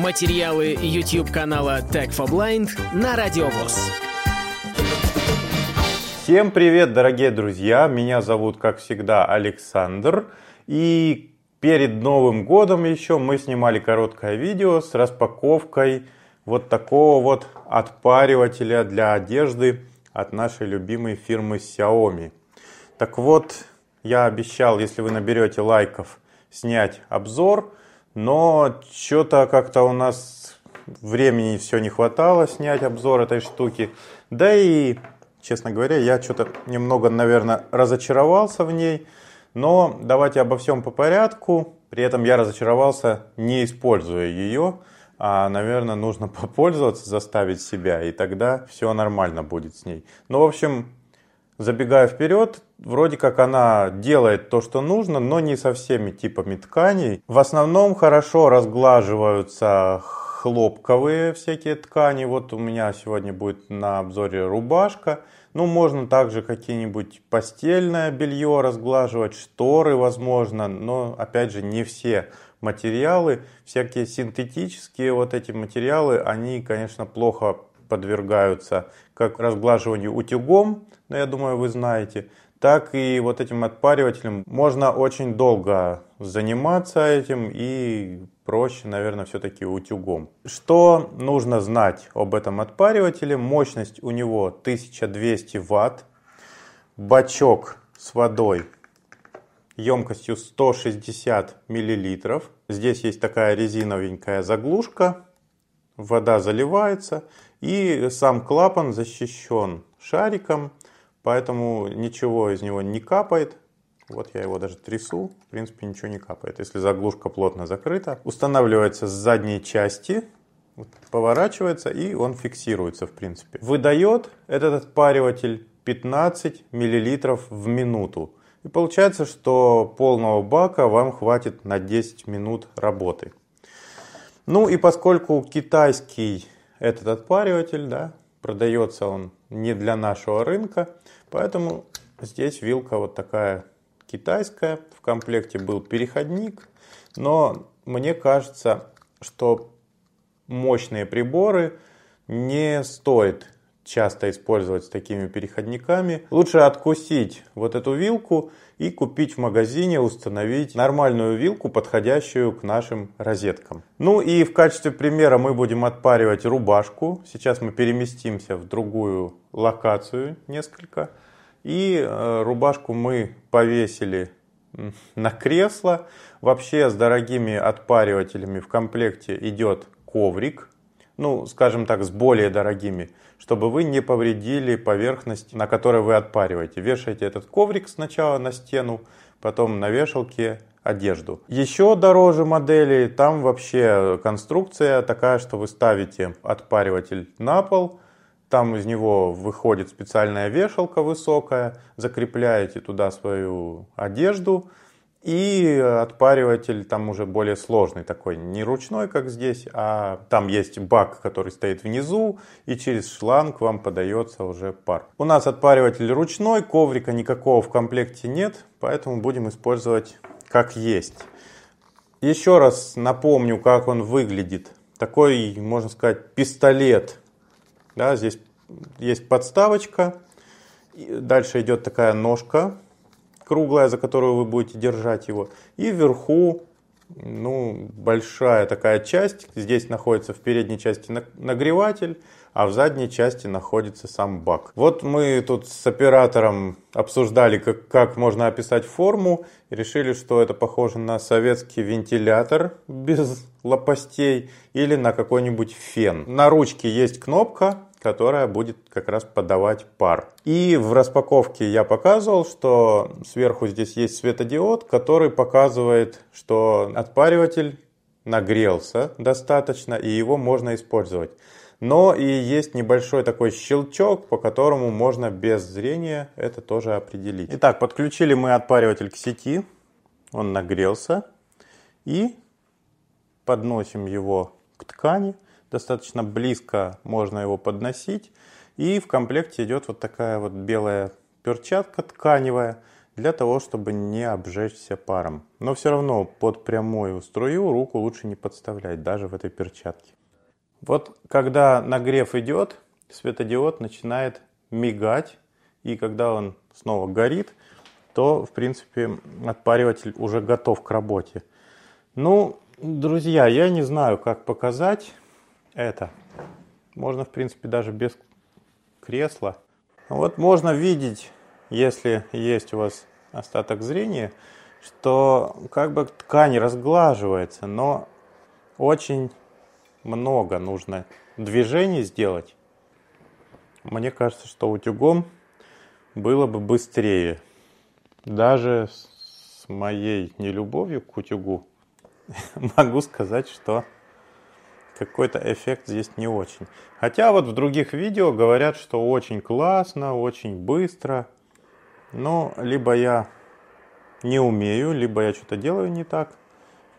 Материалы YouTube канала Tech for Blind на Радиовоз. Всем привет, дорогие друзья! Меня зовут, как всегда, Александр. И перед Новым годом еще мы снимали короткое видео с распаковкой вот такого вот отпаривателя для одежды от нашей любимой фирмы Xiaomi. Так вот, я обещал, если вы наберете лайков, снять обзор, но что-то как-то у нас времени все не хватало снять обзор этой штуки. Да и, честно говоря, я что-то немного, наверное, разочаровался в ней. Но давайте обо всем по порядку. При этом я разочаровался, не используя ее. А, наверное, нужно попользоваться, заставить себя, и тогда все нормально будет с ней. Ну, в общем, забегая вперед, вроде как она делает то, что нужно, но не со всеми типами тканей. В основном хорошо разглаживаются хлопковые всякие ткани. Вот у меня сегодня будет на обзоре рубашка. Ну, можно также какие-нибудь постельное белье разглаживать, шторы, возможно, но, опять же, не все материалы. Всякие синтетические вот эти материалы, они, конечно, плохо подвергаются как разглаживанию утюгом, но я думаю, вы знаете, так и вот этим отпаривателем можно очень долго заниматься этим и проще, наверное, все-таки утюгом. Что нужно знать об этом отпаривателе? Мощность у него 1200 ватт, бачок с водой емкостью 160 миллилитров. Здесь есть такая резиновенькая заглушка, вода заливается и сам клапан защищен шариком, поэтому ничего из него не капает. Вот я его даже трясу, в принципе ничего не капает, если заглушка плотно закрыта. Устанавливается с задней части, поворачивается и он фиксируется в принципе. Выдает этот отпариватель 15 миллилитров в минуту. И получается, что полного бака вам хватит на 10 минут работы. Ну и поскольку китайский этот отпариватель, да, продается он не для нашего рынка, поэтому здесь вилка вот такая китайская. В комплекте был переходник, но мне кажется, что мощные приборы не стоит часто использовать с такими переходниками. Лучше откусить вот эту вилку и купить в магазине, установить нормальную вилку, подходящую к нашим розеткам. Ну и в качестве примера мы будем отпаривать рубашку. Сейчас мы переместимся в другую локацию несколько. И э, рубашку мы повесили на кресло. Вообще с дорогими отпаривателями в комплекте идет коврик ну, скажем так, с более дорогими, чтобы вы не повредили поверхность, на которой вы отпариваете. Вешаете этот коврик сначала на стену, потом на вешалке одежду. Еще дороже модели, там вообще конструкция такая, что вы ставите отпариватель на пол, там из него выходит специальная вешалка высокая, закрепляете туда свою одежду, и отпариватель там уже более сложный такой, не ручной, как здесь, а там есть бак, который стоит внизу, и через шланг вам подается уже пар. У нас отпариватель ручной, коврика никакого в комплекте нет, поэтому будем использовать как есть. Еще раз напомню, как он выглядит. Такой, можно сказать, пистолет. Да, здесь есть подставочка, дальше идет такая ножка круглая, за которую вы будете держать его. И вверху ну, большая такая часть. Здесь находится в передней части нагреватель, а в задней части находится сам бак. Вот мы тут с оператором обсуждали, как, как можно описать форму, и решили, что это похоже на советский вентилятор без лопастей или на какой-нибудь фен. На ручке есть кнопка, которая будет как раз подавать пар. И в распаковке я показывал, что сверху здесь есть светодиод, который показывает, что отпариватель нагрелся достаточно и его можно использовать. Но и есть небольшой такой щелчок, по которому можно без зрения это тоже определить. Итак, подключили мы отпариватель к сети, он нагрелся и подносим его к ткани достаточно близко можно его подносить. И в комплекте идет вот такая вот белая перчатка тканевая для того, чтобы не обжечься паром. Но все равно под прямую струю руку лучше не подставлять, даже в этой перчатке. Вот когда нагрев идет, светодиод начинает мигать, и когда он снова горит, то, в принципе, отпариватель уже готов к работе. Ну, друзья, я не знаю, как показать это. Можно, в принципе, даже без кресла. Вот можно видеть, если есть у вас остаток зрения, что как бы ткань разглаживается, но очень много нужно движений сделать. Мне кажется, что утюгом было бы быстрее. Даже с моей нелюбовью к утюгу могу сказать, что какой-то эффект здесь не очень. Хотя вот в других видео говорят, что очень классно, очень быстро. Но либо я не умею, либо я что-то делаю не так.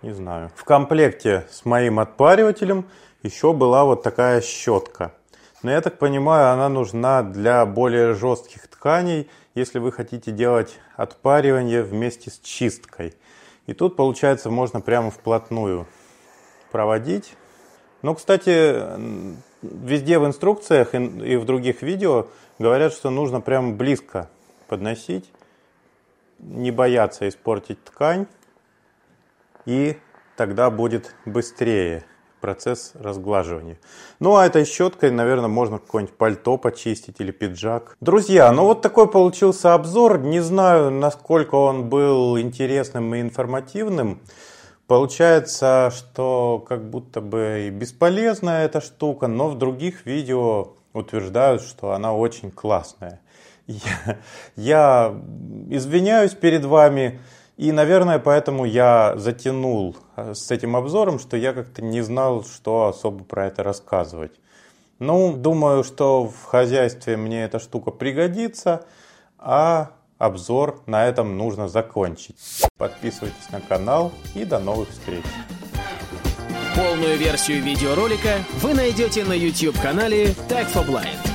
Не знаю. В комплекте с моим отпаривателем еще была вот такая щетка. Но я так понимаю, она нужна для более жестких тканей, если вы хотите делать отпаривание вместе с чисткой. И тут, получается, можно прямо вплотную проводить. Но, кстати, везде в инструкциях и в других видео говорят, что нужно прямо близко подносить, не бояться испортить ткань, и тогда будет быстрее процесс разглаживания. Ну, а этой щеткой, наверное, можно какое-нибудь пальто почистить или пиджак. Друзья, ну вот такой получился обзор. Не знаю, насколько он был интересным и информативным. Получается, что как будто бы и бесполезная эта штука, но в других видео утверждают, что она очень классная. Я, я извиняюсь перед вами, и, наверное, поэтому я затянул э, с этим обзором, что я как-то не знал, что особо про это рассказывать. Ну, думаю, что в хозяйстве мне эта штука пригодится, а обзор на этом нужно закончить. Подписывайтесь на канал и до новых встреч. Полную версию видеоролика вы найдете на YouTube-канале Tag for Blind.